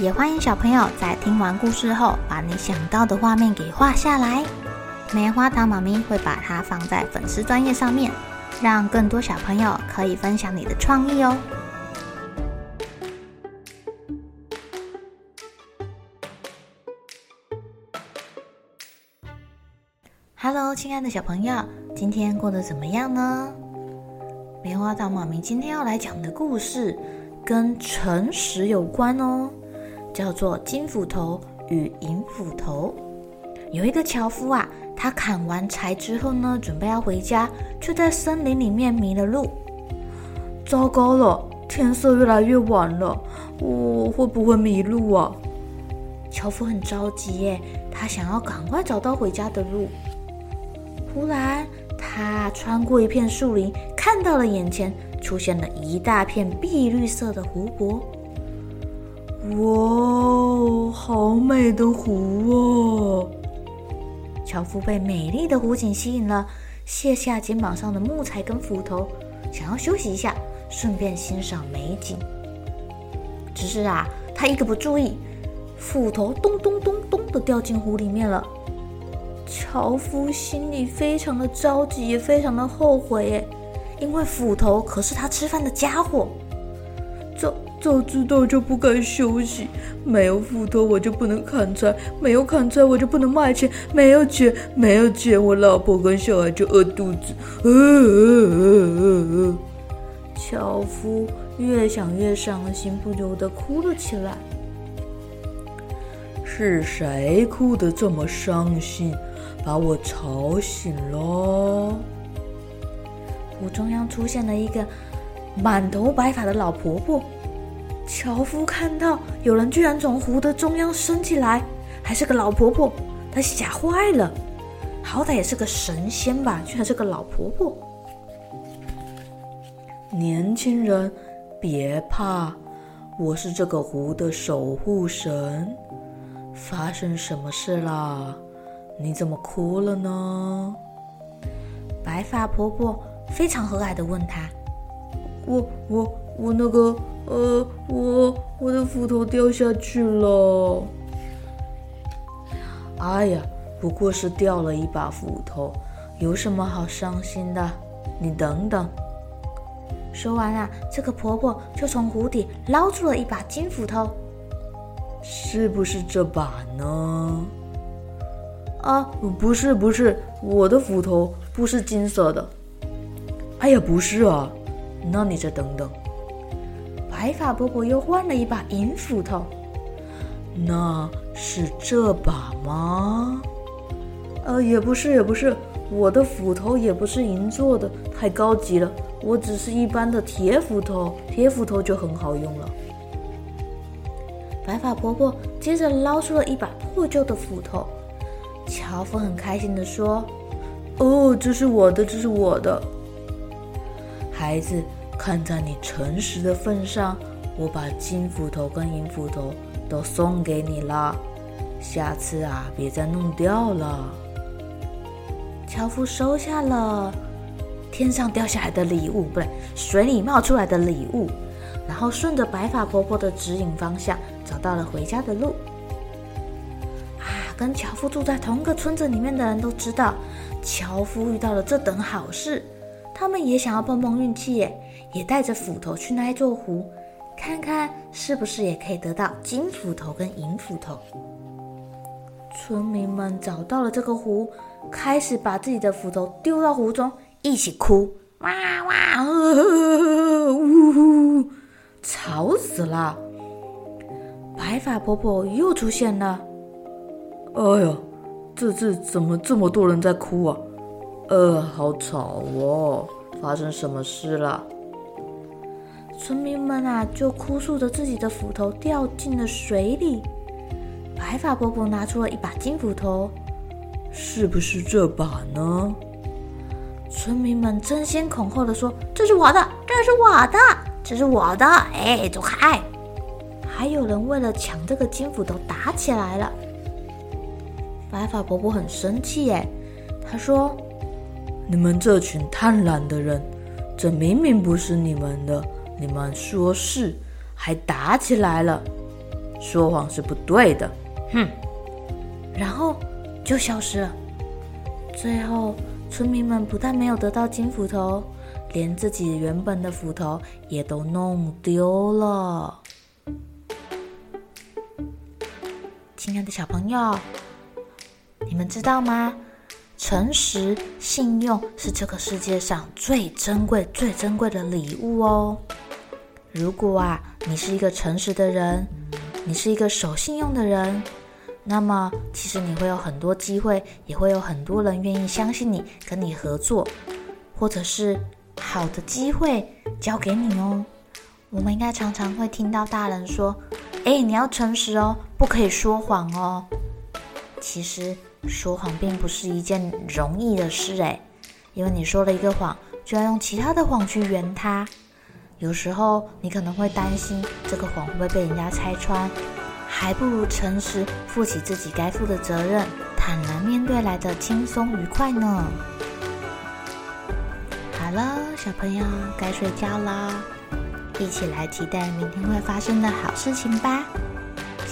也欢迎小朋友在听完故事后，把你想到的画面给画下来。棉花糖妈咪会把它放在粉丝专页上面，让更多小朋友可以分享你的创意哦。Hello，亲爱的小朋友，今天过得怎么样呢？棉花糖妈咪今天要来讲的故事跟诚实有关哦，叫做《金斧头与银斧头》。有一个樵夫啊，他砍完柴之后呢，准备要回家，却在森林里面迷了路。糟糕了，天色越来越晚了，我会不会迷路啊？樵夫很着急耶，他想要赶快找到回家的路。忽然，他穿过一片树林，看到了眼前出现了一大片碧绿色的湖泊。哇，好美的湖哦！樵夫被美丽的湖景吸引了，卸下肩膀上的木材跟斧头，想要休息一下，顺便欣赏美景。只是啊，他一个不注意，斧头咚咚咚咚的掉进湖里面了。樵夫心里非常的着急，也非常的后悔耶，因为斧头可是他吃饭的家伙。早早知道就不该休息，没有斧头我就不能砍柴，没有砍柴我就不能卖钱，没有钱没有钱，我老婆跟小孩就饿肚子。呃呃呃呃呃，樵夫越想越伤心，不由得哭了起来。是谁哭得这么伤心？把我吵醒了！湖中央出现了一个满头白发的老婆婆。樵夫看到有人居然从湖的中央升起来，还是个老婆婆，他吓坏了。好歹也是个神仙吧，居然是个老婆婆。年轻人，别怕，我是这个湖的守护神。发生什么事啦？你怎么哭了呢？白发婆婆非常和蔼地问他：“我我我那个呃，我我的斧头掉下去了。”哎呀，不过是掉了一把斧头，有什么好伤心的？你等等。说完啊，这个婆婆就从湖底捞出了一把金斧头。是不是这把呢？啊，不是不是，我的斧头不是金色的。哎呀，不是啊，那你再等等。白发婆婆又换了一把银斧头，那是这把吗？呃，也不是也不是，我的斧头也不是银做的，太高级了。我只是一般的铁斧头，铁斧头就很好用了。白发婆婆接着捞出了一把破旧的斧头。樵夫很开心地说：“哦，这是我的，这是我的。孩子，看在你诚实的份上，我把金斧头跟银斧头都送给你了。下次啊，别再弄掉了。”樵夫收下了天上掉下来的礼物，不对，水里冒出来的礼物，然后顺着白发婆婆的指引方向，找到了回家的路。啊跟樵夫住在同个村子里面的人都知道，樵夫遇到了这等好事，他们也想要碰碰运气耶，也带着斧头去那一座湖，看看是不是也可以得到金斧头跟银斧头。村民们找到了这个湖，开始把自己的斧头丢到湖中，一起哭，哇哇，呜呼，吵死了！白发婆婆又出现了。哎呀，这次怎么这么多人在哭啊？呃，好吵哦！发生什么事了？村民们啊，就哭诉着自己的斧头掉进了水里。白发伯伯拿出了一把金斧头，是不是这把呢？村民们争先恐后的说：“这是我的，这是我的，这是我的！”哎，走开！还有人为了抢这个金斧头打起来了。白发伯伯很生气，哎，他说：“你们这群贪婪的人，这明明不是你们的，你们说是，还打起来了，说谎是不对的。”哼，然后就消失了。最后，村民们不但没有得到金斧头，连自己原本的斧头也都弄丢了。亲爱的小朋友，你们知道吗？诚实、信用是这个世界上最珍贵、最珍贵的礼物哦。如果啊，你是一个诚实的人，你是一个守信用的人。那么，其实你会有很多机会，也会有很多人愿意相信你，跟你合作，或者是好的机会交给你哦。我们应该常常会听到大人说：“哎，你要诚实哦，不可以说谎哦。”其实说谎并不是一件容易的事哎，因为你说了一个谎，就要用其他的谎去圆它。有时候你可能会担心这个谎会不会被人家拆穿。还不如诚实，负起自己该负的责任，坦然面对来的轻松愉快呢。好了，小朋友该睡觉啦，一起来期待明天会发生的好事情吧。